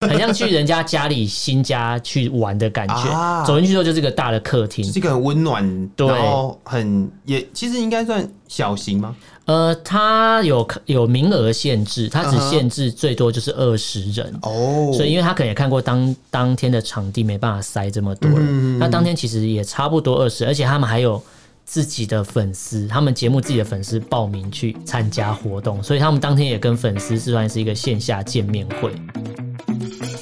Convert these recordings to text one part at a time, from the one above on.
很像去人家家里新家去玩的感觉。啊走进去之后就是个大的客厅，是一个很温暖，对然后很也其实应该算小型吗？呃，它有有名额限制，它只限制最多就是二十人。哦，所以，因为他可能也看过当当天的场地没办法塞这么多人，那当天其实也差不多二十，而且他们还有自己的粉丝，他们节目自己的粉丝报名去参加活动，所以他们当天也跟粉丝是算是一个线下见面会。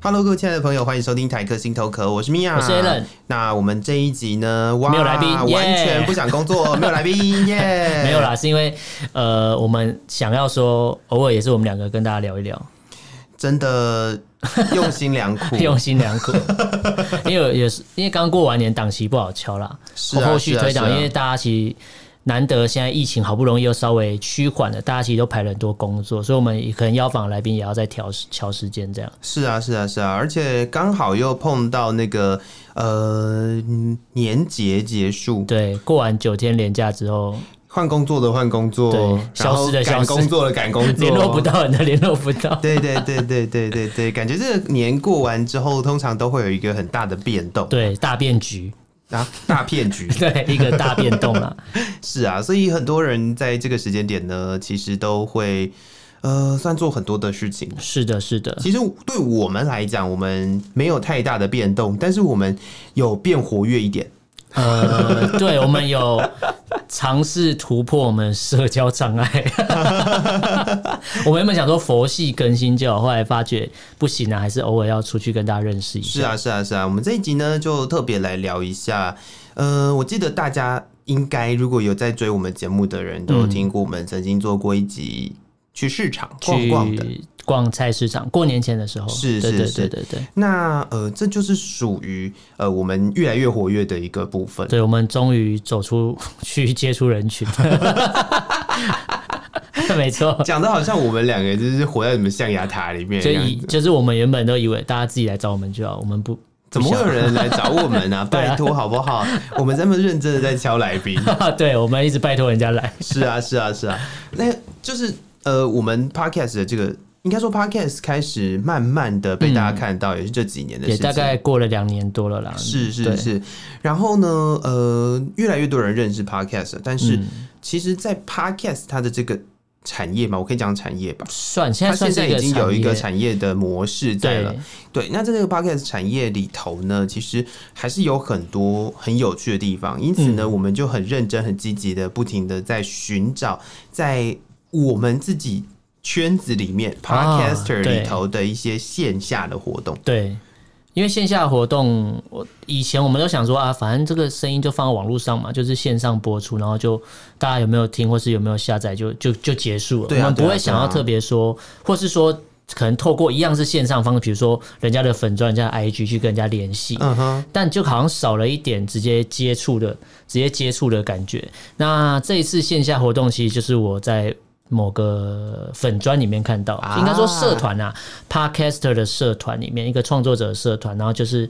Hello，各位亲爱的朋友，欢迎收听台客心头壳，我是米娅，我是 Allen。那我们这一集呢，哇，没有来宾完全不想工作，没有来宾，耶，没有啦，是因为呃，我们想要说，偶尔也是我们两个跟大家聊一聊，真的用心良苦，用心良苦，因为也是因为刚过完年，档期不好敲啦，是啊后续推档，因为大家其实。难得现在疫情好不容易又稍微趋缓了，大家其实都排了很多工作，所以我们可能邀访来宾也要再调调时间这样。是啊，是啊，是啊，而且刚好又碰到那个呃年节结束，对，过完九天连假之后，换工作的换工作，对，消失的消失，赶工作的赶工作，联络不到人的 联络不到。对对对对对对对，感觉这个年过完之后，通常都会有一个很大的变动，对，大变局。啊，大骗局，对，一个大变动了。是啊，所以很多人在这个时间点呢，其实都会呃，算做很多的事情。是的，是的。其实对我们来讲，我们没有太大的变动，但是我们有变活跃一点。呃，对，我们有尝试突破我们社交障碍。我们原本想说佛系更新就好，后来发觉不行啊，还是偶尔要出去跟大家认识一下。是啊，是啊，是啊。我们这一集呢，就特别来聊一下。呃，我记得大家应该如果有在追我们节目的人，都有听过我们曾经做过一集去市场逛逛的。逛菜市场，过年前的时候，是是是，对对对对对。那呃，这就是属于呃我们越来越活跃的一个部分。对，我们终于走出去接触人群。没错，讲的好像我们两个就是活在什么象牙塔里面，就以就是我们原本都以为大家自己来找我们就好，我们不怎么会有人来找我们呢、啊？拜托好不好？我们这么认真的在敲来宾，对，我们一直拜托人家来。是啊，是啊，是啊，那就是呃，我们 podcast 的这个。应该说，Podcast 开始慢慢的被大家看到，也是这几年的事情，嗯、也大概过了两年多了啦。是是是，然后呢，呃，越来越多人认识 Podcast，但是其实，在 Podcast 它的这个产业嘛，我可以讲产业吧，算现在现在已经有一个产业的模式在了。对，对，那在这个 Podcast 产业里头呢，其实还是有很多很有趣的地方，因此呢，嗯、我们就很认真、很积极的、不停的在寻找，在我们自己。圈子里面，Podcaster 里头的一些线下的活动，对，因为线下活动，我以前我们都想说啊，反正这个声音就放到网络上嘛，就是线上播出，然后就大家有没有听，或是有没有下载，就就就结束了。我们不会想要特别说，或是说可能透过一样是线上方式，比如说人家的粉钻、人家的 IG 去跟人家联系，嗯哼，但就好像少了一点直接接触的、直接接触的感觉。那这一次线下活动，其实就是我在。某个粉砖里面看到，应该说社团啊，Podcaster 的社团里面一个创作者社团，然后就是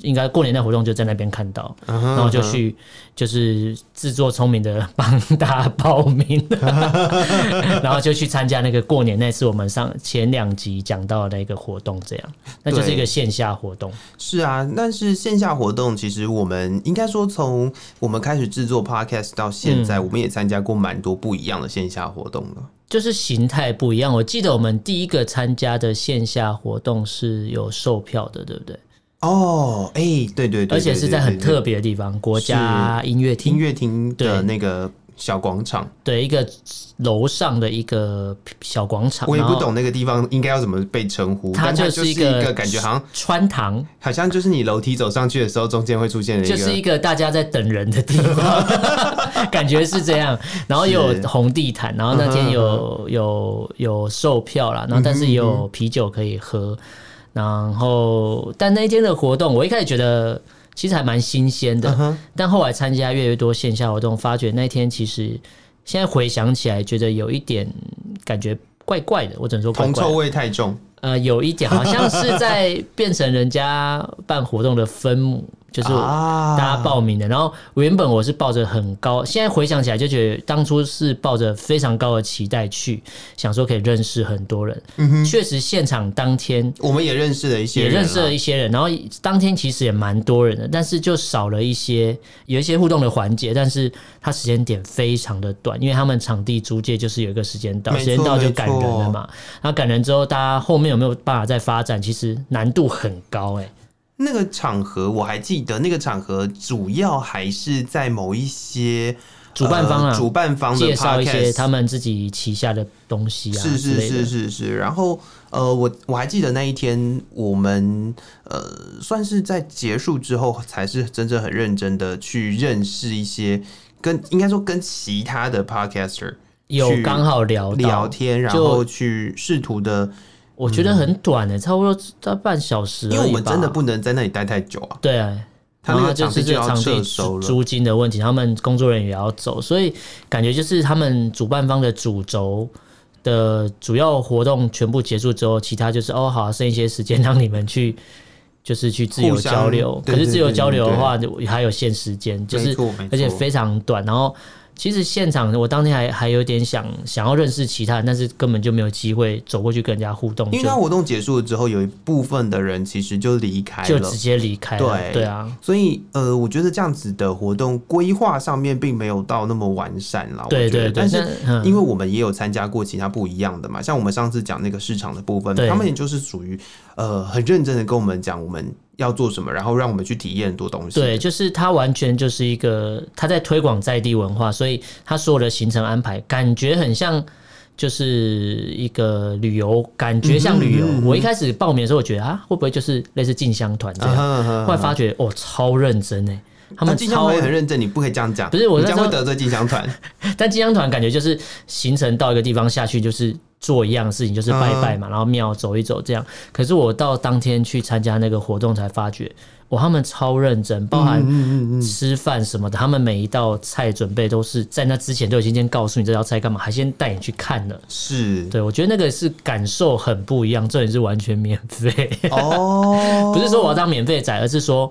应该过年的活动就在那边看到，然后就去就是自作聪明的帮大家报名，然后就去参加那个过年那次我们上前两集讲到的一个活动，这样，那就是一个线下活动。是啊，但是线下活动其实我们应该说从我们开始制作 Podcast 到现在，我们也参加过蛮多不一样的线下活动了。就是形态不一样。我记得我们第一个参加的线下活动是有售票的，对不对？哦，哎，对对对，而且是在很特别的地方，国家音乐厅，音乐厅的那个小广场，对，一个楼上的一个小广场。我也不懂那个地方应该要怎么被称呼，它就是一个感觉好像穿堂，好像就是你楼梯走上去的时候，中间会出现的一个，就是一个大家在等人的地方，感觉是这样。然后有红地毯，然后那天有有有售票啦，然后但是也有啤酒可以喝。然后，但那一天的活动，我一开始觉得其实还蛮新鲜的。Uh huh. 但后来参加越来越多线下活动，发觉那天其实现在回想起来，觉得有一点感觉怪怪的。我只能说铜臭味太重。呃，有一点好像是在变成人家办活动的分母。就是大家报名的，啊、然后原本我是抱着很高，现在回想起来就觉得当初是抱着非常高的期待去，想说可以认识很多人。嗯，确实现场当天我们也认识了一些人，也认识了一些人，然后当天其实也蛮多人的，但是就少了一些有一些互动的环节，但是它时间点非常的短，因为他们场地租借就是有一个时间到，时间到就赶人了嘛。然后赶人之后，大家后面有没有办法再发展，其实难度很高哎、欸。那个场合我还记得，那个场合主要还是在某一些主办方啊，呃、主办方的介绍一些他们自己旗下的东西啊，是是是是是。然后呃，我我还记得那一天，我们呃算是在结束之后，才是真正很认真的去认识一些跟应该说跟其他的 podcaster 有刚好聊聊天，然后去试图的。我觉得很短诶、欸，差不多在半小时。因为我们真的不能在那里待太久啊。对啊，他那个就是这个场地租金的问题，他们工作人员也要走，所以感觉就是他们主办方的主轴的主要活动全部结束之后，其他就是哦好，剩一些时间让你们去，就是去自由交流。可是自由交流的话，还有限时间，就是而且非常短，然后。其实现场我当天还还有点想想要认识其他人，但是根本就没有机会走过去跟人家互动。因为他活动结束了之后，有一部分的人其实就离开了，就直接离开了。对对啊，所以呃，我觉得这样子的活动规划上面并没有到那么完善了。对对对，但是因为我们也有参加过其他不一样的嘛，像我们上次讲那个市场的部分，他们也就是属于呃很认真的跟我们讲我们。要做什么，然后让我们去体验很多东西。对，就是他完全就是一个他在推广在地文化，所以他所有的行程安排感觉很像就是一个旅游，感觉像旅游。嗯嗯嗯，我一开始报名的时候，我觉得啊，会不会就是类似进香团这样？啊、后来发觉哦，超认真哎，他们进香团也很认真，你不可以这样讲，不是我这样会得罪进香团。但进香团感觉就是行程到一个地方下去就是。做一样的事情就是拜拜嘛，然后庙走一走这样。可是我到当天去参加那个活动才发觉，我，他们超认真，包含吃饭什么的，他们每一道菜准备都是在那之前都已经先告诉你这道菜干嘛，还先带你去看了。是，对，我觉得那个是感受很不一样，这也是完全免费哦，不是说我要当免费仔，而是说。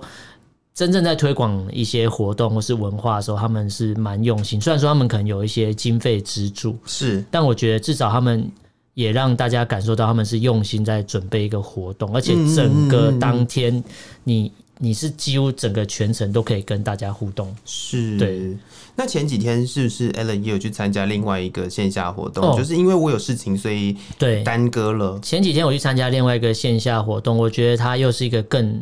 真正在推广一些活动或是文化的时候，他们是蛮用心。虽然说他们可能有一些经费资助，是，但我觉得至少他们也让大家感受到他们是用心在准备一个活动，而且整个当天你你是几乎整个全程都可以跟大家互动。是，对。那前几天是不是 Allen 也有去参加另外一个线下活动？哦、就是因为我有事情，所以对耽搁了。前几天我去参加另外一个线下活动，我觉得它又是一个更。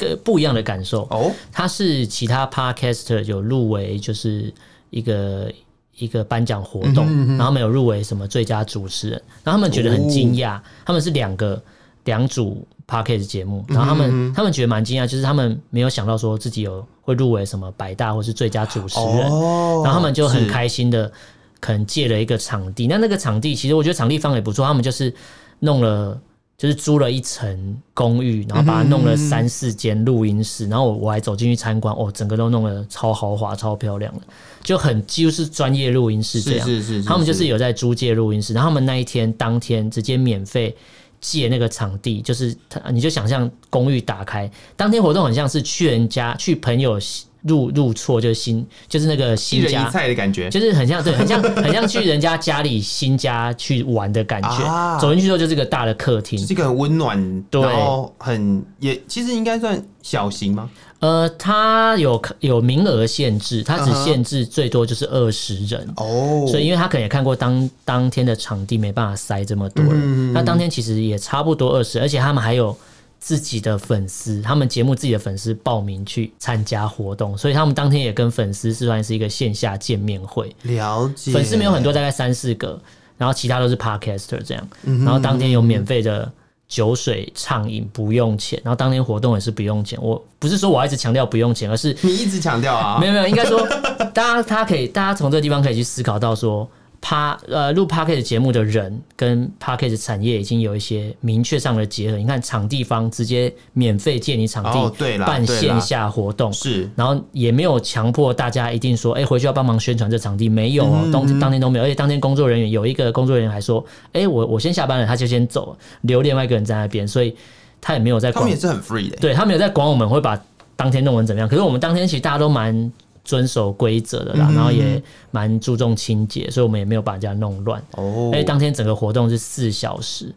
个不一样的感受。哦，他是其他 podcaster 有入围，就是一个一个颁奖活动，嗯、哼哼然后他们有入围什么最佳主持人，然后他们觉得很惊讶，哦、他们是两个两组 podcast 节目，然后他们、他们觉得蛮惊讶，就是他们没有想到说自己有会入围什么百大或是最佳主持人，哦、然后他们就很开心的可能借了一个场地，那那个场地其实我觉得场地方也不错，他们就是弄了。就是租了一层公寓，然后把它弄了三四间录音室，然后我我还走进去参观，哦，整个都弄得超豪华、超漂亮的，就很几乎是专业录音室这样。是是是是。他们就是有在租借录音室，然后他们那一天当天直接免费借那个场地，就是他你就想象公寓打开，当天活动很像是去人家去朋友。入入错就是新，就是那个新家一一菜的感觉，就是很像，对，很像，很像去人家家里新家去玩的感觉。啊、走进去之后就是个大的客厅，是一个很温暖，对，然后很也其实应该算小型吗？呃，它有有名额限制，它只限制最多就是二十人哦。Uh huh. 所以因为他可能也看过当当天的场地没办法塞这么多人，嗯、那当天其实也差不多二十，而且他们还有。自己的粉丝，他们节目自己的粉丝报名去参加活动，所以他们当天也跟粉丝是算是一个线下见面会。了解，粉丝没有很多，大概三四个，然后其他都是 Podcaster 这样。然后当天有免费的酒水畅饮，不用钱。然后当天活动也是不用钱。我不是说我一直强调不用钱，而是你一直强调啊，没有没有，应该说大家他可以，大家从这个地方可以去思考到说。趴呃录 Parkett 节目的人跟 Parkett 产业已经有一些明确上的结合。你看场地方直接免费借你场地，办线下活动是，然后也没有强迫大家一定说，哎，回去要帮忙宣传这场地，没有哦，当当天都没有。而且当天工作人员有一个工作人员还说，哎，我我先下班了，他就先走，留另外一个人在那边，所以他也没有在管。他们也是很 free 的，对他没有在管我们会把当天弄成怎么样。可是我们当天其实大家都蛮。遵守规则的啦，然后也蛮注重清洁，所以我们也没有把人家弄乱。哦，哎，当天整个活动是四小时，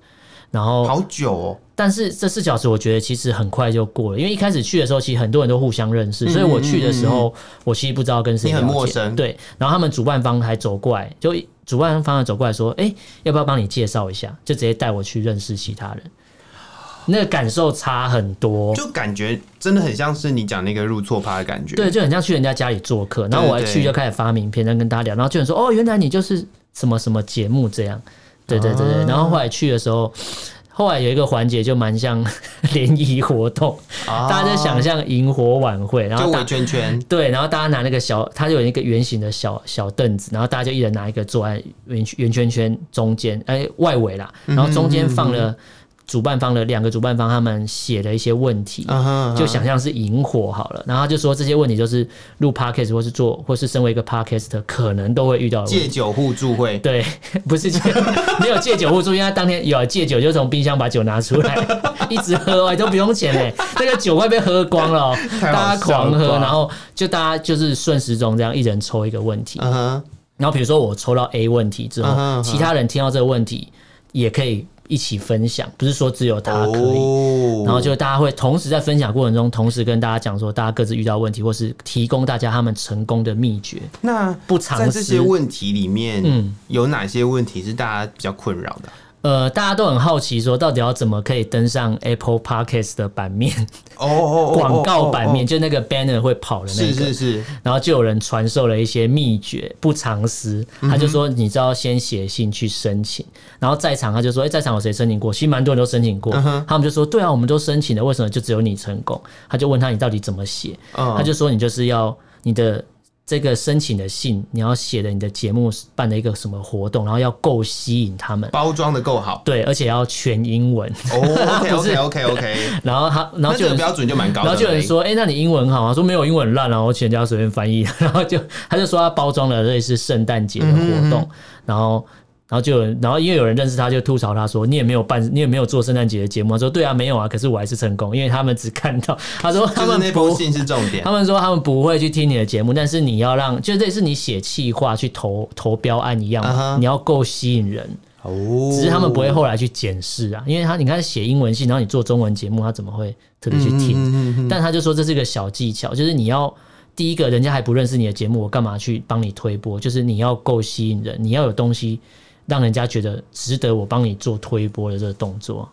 然后好久哦。但是这四小时我觉得其实很快就过了，因为一开始去的时候其实很多人都互相认识，所以我去的时候我其实不知道跟谁。你很陌生。对，然后他们主办方还走过来，就主办方还走过来说：“哎，要不要帮你介绍一下？”就直接带我去认识其他人。那个感受差很多，就感觉真的很像是你讲那个入错趴的感觉，对，就很像去人家家里做客，然后我还去就开始发名片，然后跟大家聊，然后就有人说哦，原来你就是什么什么节目这样，对对对对，然后后来去的时候，后来有一个环节就蛮像 联谊活动，大家就想象萤火晚会，然后围圈圈，对，然后大家拿那个小，它就有一个圆形的小小凳子，然后大家就一人拿一个坐在圆圆圈圈中间，哎，外围啦，然后中间放了。主办方的两个主办方，他们写的一些问题，就想象是引火好了，然后他就说这些问题就是录 podcast 或是做或是身为一个 podcaster 可能都会遇到的。借酒互助会？对，不是借，没有借酒互助，因为他当天有借酒，就从冰箱把酒拿出来，一直喝，哎，都不用钱哎，那个酒快被喝光了，大家狂喝，然后就大家就是顺时钟这样，一人抽一个问题，然后比如说我抽到 A 问题之后，其他人听到这个问题也可以。一起分享，不是说只有他可以，哦、然后就大家会同时在分享过程中，同时跟大家讲说，大家各自遇到问题，或是提供大家他们成功的秘诀。那不尝试这些问题里面，嗯，有哪些问题是大家比较困扰的？呃，大家都很好奇，说到底要怎么可以登上 Apple Podcast 的版面？哦 哦，广告版面就那个 banner 会跑的那个，是是是。然后就有人传授了一些秘诀，不藏私。他就说，你知道先写信去申请，然后在场他就说，哎，在场有谁申请过？其实蛮多人都申请过。他们就说，对啊，我们都申请了，为什么就只有你成功？他就问他，你到底怎么写？他就说，你就是要你的。这个申请的信，你要写的你的节目办的一个什么活动，然后要够吸引他们，包装的够好，对，而且要全英文。哦，OK OK OK OK。然后他，然后就标准就蛮高的。然后就有人说，哎，那你英文好啊？说没有英文烂了，我请人家随便翻译。然后就他就说他包装了类似圣诞节的活动，然后。然后就有，然后因为有人认识他，就吐槽他说：“你也没有办，你也没有做圣诞节的节目。”他说：“对啊，没有啊，可是我还是成功，因为他们只看到他说他们那封信是重点。他们说他们不会去听你的节目，但是你要让，就类似你写企划去投投标案一样，uh huh. 你要够吸引人。哦，只是他们不会后来去检视啊，因为他你看写英文信，然后你做中文节目，他怎么会特别去听？嗯嗯嗯，但他就说这是一个小技巧，就是你要第一个人家还不认识你的节目，我干嘛去帮你推播？就是你要够吸引人，你要有东西。让人家觉得值得我帮你做推波的这个动作，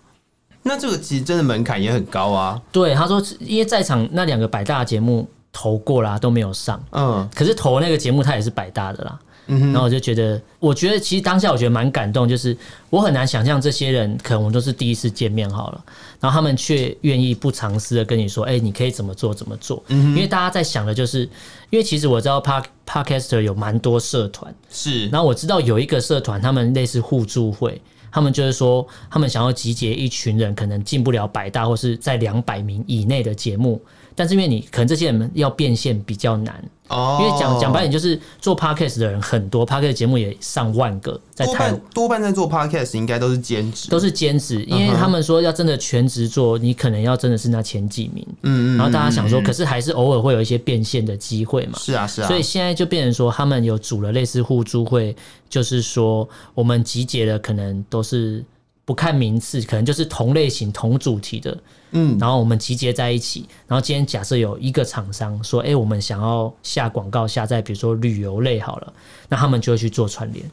那这个其实真的门槛也很高啊。对，他说，因为在场那两个百大节目投过啦，都没有上。嗯，可是投那个节目他也是百大的啦。嗯哼，然后我就觉得，我觉得其实当下我觉得蛮感动，就是我很难想象这些人可能我们都是第一次见面好了，然后他们却愿意不藏私的跟你说，哎，你可以怎么做怎么做。因为大家在想的就是，因为其实我知道 Park Podcaster 有蛮多社团，是，然后我知道有一个社团，他们类似互助会，他们就是说，他们想要集结一群人，可能进不了百大或是在两百名以内的节目，但是因为你可能这些人要变现比较难。哦，因为讲讲白点就是做 podcast 的人很多，podcast 节目也上万个，在台多，多半在做 podcast 应该都是兼职，都是兼职，因为他们说要真的全职做，你可能要真的是那前几名，嗯嗯，然后大家想说，可是还是偶尔会有一些变现的机会嘛，是啊是啊，所以现在就变成说他们有组了类似互助会，就是说我们集结的可能都是不看名次，可能就是同类型同主题的。嗯，然后我们集结在一起，然后今天假设有一个厂商说，哎，我们想要下广告下在比如说旅游类好了，那他们就会去做串联。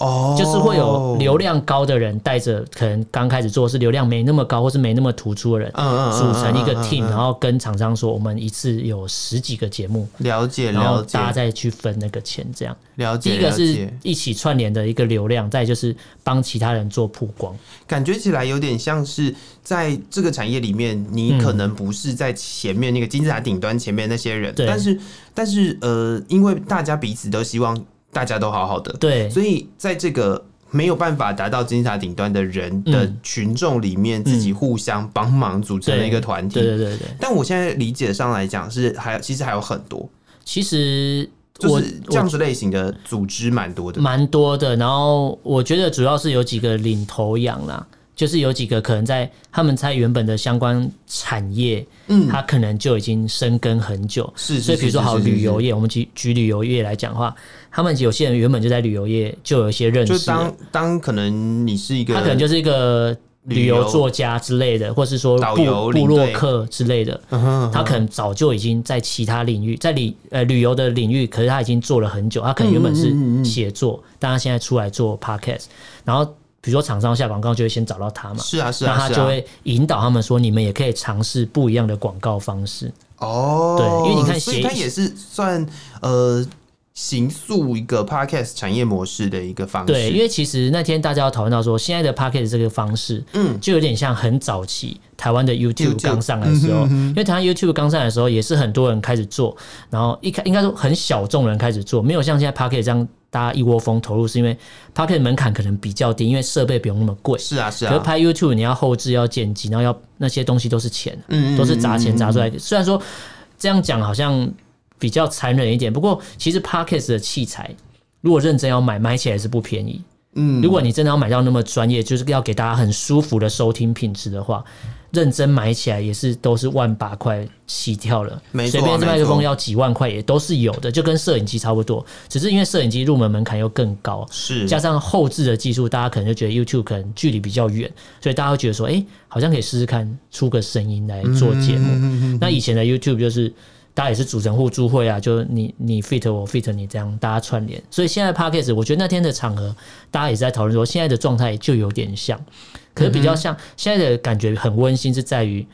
哦，oh, 就是会有流量高的人带着，可能刚开始做是流量没那么高或是没那么突出的人，组成一个 team，然后跟厂商说，我们一次有十几个节目，了解，然后大家再去分那个钱，这样。了解。第一个是一起串联的一个流量，再就是帮其他人做曝光，感觉起来有点像是在这个产业里面，你可能不是在前面那个金字塔顶端前面那些人，对但是但是呃，因为大家彼此都希望。大家都好好的。对，所以在这个没有办法达到金字塔顶端的人的群众里面，自己互相帮忙组成了一个团体。对对对对。但我现在理解上来讲，是还其实还有很多。其实我这样子类型的组织蛮多的，蛮多的。然后我觉得主要是有几个领头羊啦。就是有几个可能在他们在原本的相关产业，嗯，他可能就已经深耕很久，是。所以比如说好旅游业，我们举举旅游业来讲的话，他们有些人原本就在旅游业就有一些认识。就当当可能你是一个，他可能就是一个旅游作家之类的，或是说导游、部落客之类的，他可能早就已经在其他领域，在旅呃旅游的领域，可是他已经做了很久。他可能原本是写作，但他现在出来做 podcast，然后。比如说厂商下广告就会先找到他嘛，是啊是啊，那他就会引导他们说，你们也可以尝试不一样的广告方式哦。对，因为你看，所以它也是算呃。形塑一个 podcast 产业模式的一个方式。对，因为其实那天大家要讨论到说，现在的 podcast 这个方式，嗯，就有点像很早期台湾的 YouTube 刚上来的时候，因为台湾 YouTube 刚上来的时候，也是很多人开始做，然后一开应该说很小众人开始做，没有像现在 podcast 这样大家一窝蜂投入，是因为 podcast 门槛可能比较低，因为设备不用那么贵。是啊，是啊。可是拍 YouTube 你要后置要剪辑，然后要那些东西都是钱，嗯，都是砸钱砸出来的。虽然说这样讲好像。比较残忍一点，不过其实 Podcast 的器材，如果认真要买，买起来是不便宜。嗯，如果你真的要买到那么专业，就是要给大家很舒服的收听品质的话，认真买起来也是都是万把块起跳了。没错，随便这麦克风要几万块也都是有的，就跟摄影机差不多。只是因为摄影机入门门槛又更高，是加上后置的技术，大家可能就觉得 YouTube 可能距离比较远，所以大家会觉得说，哎、欸，好像可以试试看出个声音来做节目。嗯、那以前的 YouTube 就是。大家也是组成互助会啊，就你你 fit 我 fit 你这样，大家串联。所以现在 Podcast 我觉得那天的场合，大家也是在讨论说，现在的状态就有点像，可是比较像现在的感觉很温馨，是在于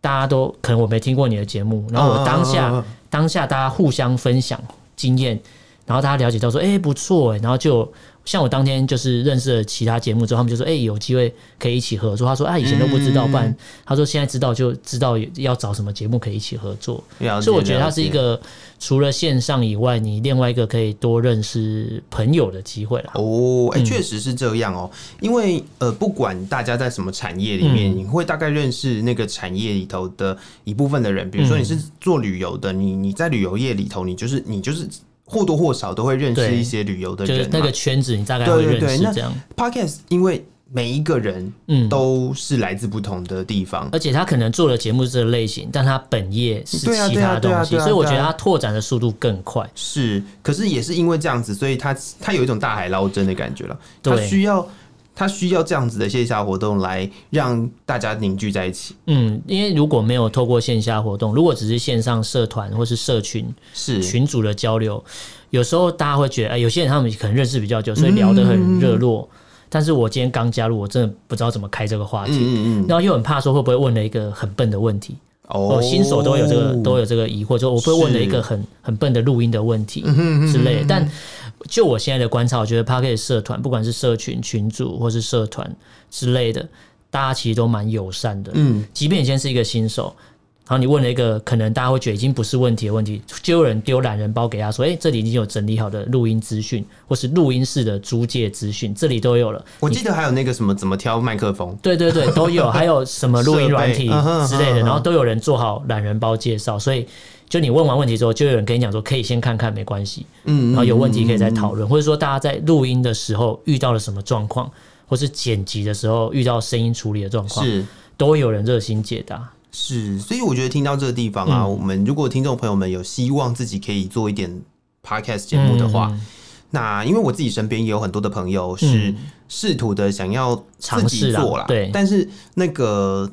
大家都可能我没听过你的节目，然后我当下当下大家互相分享经验，然后大家了解到说，哎，不错哎，然后就。像我当天就是认识了其他节目之后，他们就说：“哎、欸，有机会可以一起合作。”他说：“啊，以前都不知道，不然他说现在知道就知道要找什么节目可以一起合作。”所以我觉得它是一个除了线上以外，你另外一个可以多认识朋友的机会了。哦，哎、欸，确实是这样哦。因为呃，不管大家在什么产业里面，你会大概认识那个产业里头的一部分的人。比如说你是做旅游的，你你在旅游业里头，你就是你就是。或多或少都会认识一些旅游的人，就是那个圈子，你大概会认识这样。Podcast 因为每一个人嗯都是来自不同的地方，而且他可能做的节目是这个类型，但他本业是其他东西，所以我觉得他拓展的速度更快。是，可是也是因为这样子，所以他他有一种大海捞针的感觉了，他需要。他需要这样子的线下活动来让大家凝聚在一起。嗯，因为如果没有透过线下活动，如果只是线上社团或是社群是群组的交流，有时候大家会觉得，哎，有些人他们可能认识比较久，所以聊得很热络。嗯、但是我今天刚加入，我真的不知道怎么开这个话题，嗯嗯，然后又很怕说会不会问了一个很笨的问题。哦，新手都有这个都有这个疑惑，就我会问了一个很很笨的录音的问题之类的，但。就我现在的观察，我觉得 Pocket 社团，不管是社群群主或是社团之类的，大家其实都蛮友善的。嗯，即便你现在是一个新手，然后你问了一个可能大家会觉得已经不是问题的问题，就有人丢懒人包给他说：“哎，这里已经有整理好的录音资讯，或是录音室的租借资讯，这里都有了。”我记得还有那个什么怎么挑麦克风，对对对，都有，还有什么录音软体之类的，然后都有人做好懒人包介绍，所以。就你问完问题之后，就有人跟你讲说可以先看看，没关系。嗯，然后有问题可以再讨论，或者说大家在录音的时候遇到了什么状况，或是剪辑的时候遇到声音处理的状况，是都会有人热心解答。是，所以我觉得听到这个地方啊，我们如果听众朋友们有希望自己可以做一点 podcast 节目的话，那因为我自己身边也有很多的朋友是试图的想要尝试做啦，对，但是那个。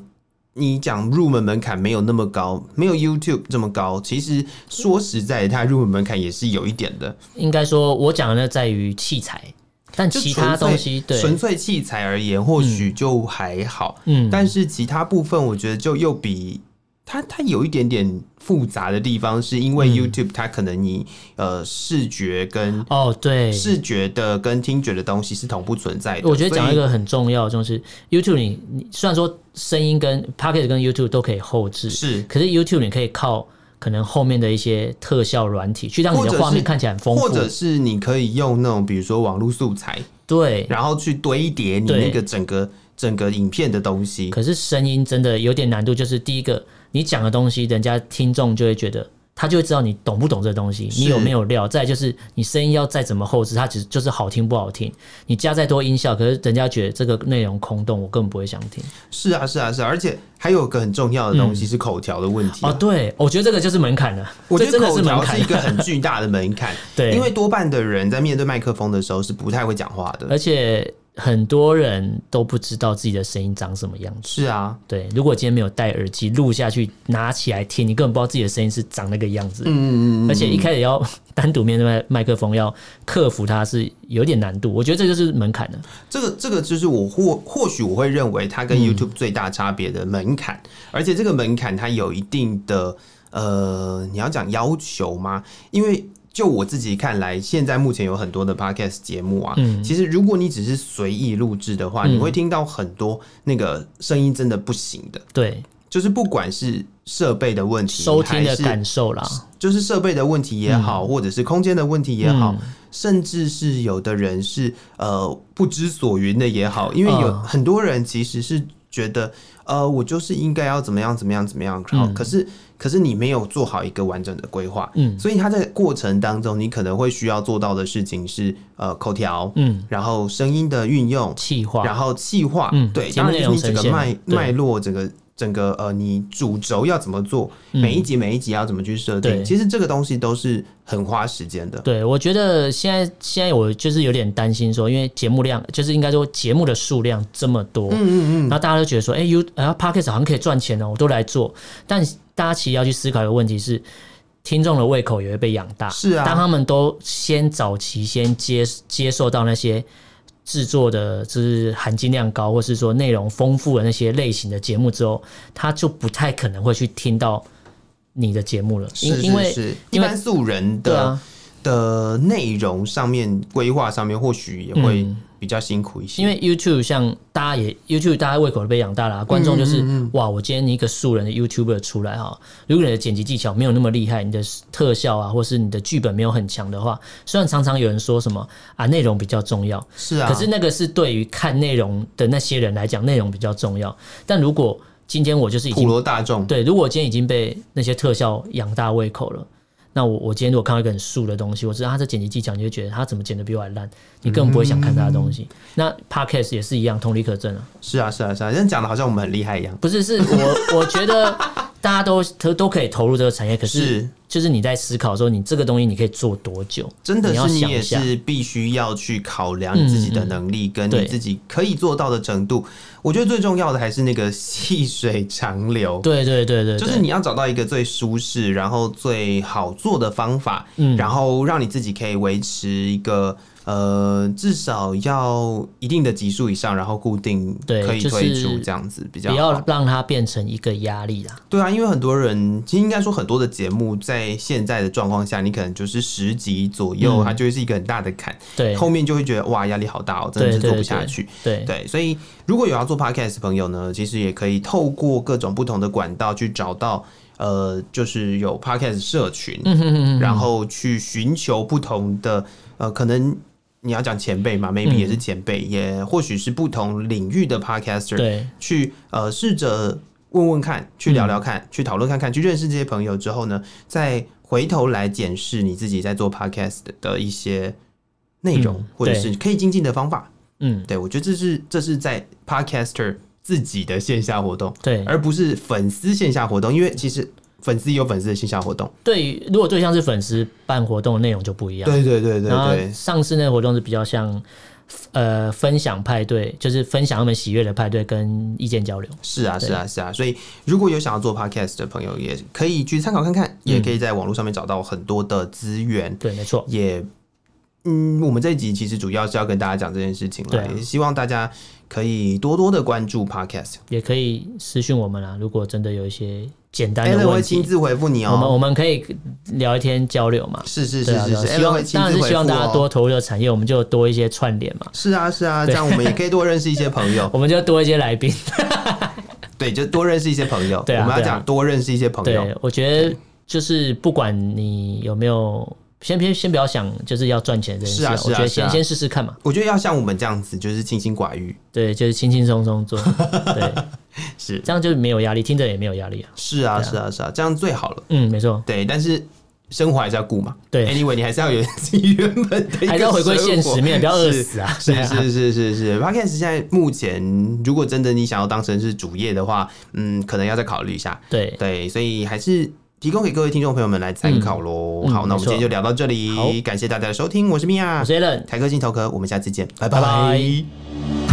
你讲入门门槛没有那么高，没有 YouTube 这么高。其实说实在，它入门门槛也是有一点的。应该说，我讲的呢在于器材，但其他东西对纯粹器材而言，或许就还好。嗯，但是其他部分，我觉得就又比。它它有一点点复杂的地方，是因为 YouTube 它可能你呃视觉跟哦对。视觉的跟听觉的东西是同步存在的。我觉得讲一个很重要，就是 YouTube 你你虽然说声音跟 Podcast 跟 YouTube 都可以后置，是，可是 YouTube 你可以靠可能后面的一些特效软体，去让你的画面看起来很丰富，或者是你可以用那种比如说网络素材，对，然后去堆叠你那个整个整个影片的东西。可是声音真的有点难度，就是第一个你讲的东西，人家听众就会觉得。他就会知道你懂不懂这东西，你有没有料。再就是你声音要再怎么后置，它只就是好听不好听。你加再多音效，可是人家觉得这个内容空洞，我根本不会想听。是啊，是啊，是啊。而且还有个很重要的东西是口条的问题、啊嗯、哦。对，我觉得这个就是门槛了。我觉得口条是一个很巨大的门槛。对，因为多半的人在面对麦克风的时候是不太会讲话的，而且。很多人都不知道自己的声音长什么样子。是啊，对。如果今天没有戴耳机录下去，拿起来听，你根本不知道自己的声音是长那个样子。嗯嗯嗯。而且一开始要单独面对麦麦克风，要克服它是有点难度。我觉得这就是门槛了。这个这个就是我或或许我会认为它跟 YouTube 最大差别的门槛，嗯，而且这个门槛它有一定的呃，你要讲要求吗？因为。就我自己看来，现在目前有很多的 podcast 节目啊，嗯，其实如果你只是随意录制的话，嗯，你会听到很多那个声音真的不行的。对，就是不管是设备的问题，收听的感受啦，就是设备的问题也好，嗯，或者是空间的问题也好，嗯，甚至是有的人是呃不知所云的也好，因为有很多人其实是觉得呃我就是应该要怎么样怎么样怎么样，然后，可是。可是你没有做好一个完整的规划，嗯，所以他在过程当中，你可能会需要做到的事情是，呃，口条，嗯，然后声音的运用，气化，然后气化，嗯，对，当然就是你整个脉脉络，整个整个呃，你主轴要怎么做，每一集每一集要怎么去设定，其实这个东西都是很花时间的。对，我觉得现在现在我就是有点担心说，因为节目量就是应该说节目的数量这么多，嗯嗯嗯，然后大家都觉得说，哎，You 啊，Podcast 好像可以赚钱哦，我都来做，但。大家其实要去思考一个问题是，听众的胃口也会被养大。是啊，当他们都先早期先接接受到那些制作的，就是含金量高，或是说内容丰富的那些类型的节目之后，他就不太可能会去听到你的节目了。是是是，因为一般素人的的内容上面规划上面，或许也会、嗯。比较辛苦一些，因为 YouTube 像大家也 YouTube 大家胃口都被养大了，啊，观众就是、嗯嗯嗯、哇，我今天你一个素人的 YouTuber 出来哈，如果你的剪辑技巧没有那么厉害，你的特效啊，或是你的剧本没有很强的话，虽然常常有人说什么啊，内容比较重要，是啊，可是那个是对于看内容的那些人来讲，内容比较重要。但如果今天我就是已经普罗大众，对，如果我今天已经被那些特效养大胃口了。那我我今天如果看到一个很素的东西，我知道他这剪辑技巧，你就觉得他怎么剪的比我还烂，你根本不会想看他的东西。嗯、那 Podcast 也是一样，同理可证啊。是啊，是啊，是啊，人家讲的好像我们很厉害一样。不是，是我我觉得大家都都都可以投入这个产业，可是就是你在思考说，你这个东西你可以做多久？真的是你也是必须要去考量你自己的能力跟你自己可以做到的程度。我觉得最重要的还是那个细水长流。对对对对，就是你要找到一个最舒适，然后最好做的方法，嗯，然后让你自己可以维持一个。呃，至少要一定的级数以上，然后固定可以推出这样子比较好，不要让它变成一个压力啦。对啊，因为很多人其实应该说很多的节目在现在的状况下，你可能就是十集左右，它就会是一个很大的坎。对，后面就会觉得哇，压力好大哦，真的是做不下去。对对，对，所以如果有要做 podcast 的朋友呢，其实也可以透过各种不同的管道去找到呃，就是有 podcast 社群，然后去寻求不同的呃可能。你要讲前辈嘛？maybe 也是前辈，嗯，也或许是不同领域的 podcaster，对，去呃试着问问看，去聊聊看，嗯，去讨论看看，去认识这些朋友之后呢，再回头来检视你自己在做 podcast 的一些内容，嗯，或者是可以精进的方法。嗯，对，我觉得这是这是在 podcaster 自己的线下活动，对，而不是粉丝线下活动，因为其实。粉丝有粉丝的线下活动，对，如果对象是粉丝办活动的内容就不一样。对对对对对，上次那个活动是比较像呃分享派对，就是分享他们喜悦的派对跟意见交流。是啊是啊是啊，所以如果有想要做 podcast 的朋友，也可以去参考看看，嗯，也可以在网络上面找到很多的资源。对，没错。也嗯，我们这一集其实主要是要跟大家讲这件事情了，也希望大家可以多多的关注 podcast，也可以私讯我们啊，如果真的有一些。简单的问题，我会亲自回复你哦。我们我们可以聊一天交流嘛？是是是是是，希望当然是希望大家多投入的产业，我们就多一些串联嘛。是啊是啊，这样我们也可以多认识一些朋友，我们就多一些来宾。对，就多认识一些朋友。对啊，我们要讲多认识一些朋友。对，我觉得就是不管你有没有。先先先不要想，就是要赚钱这件事。是啊，是啊，我觉得先先试试看嘛。我觉得要像我们这样子，就是清心寡欲。对，就是轻轻松松做。对，是这样就没有压力，听着也没有压力啊。是啊，是啊，是啊，这样最好了。嗯，没错。对，但是生活还是要顾嘛。对，Anyway，你还是要有自己原本的，还是要回归现实面，不要饿死啊。是是是是是。Podcast 现在目前，如果真的你想要当成是主业的话，嗯，可能要再考虑一下。对对，所以还是。提供给各位听众朋友们来参考喽。嗯、好，那我们今天就聊到这里，感谢大家的收听，我是米娅，我是 Allen，台科镜头壳，我们下次见。拜拜。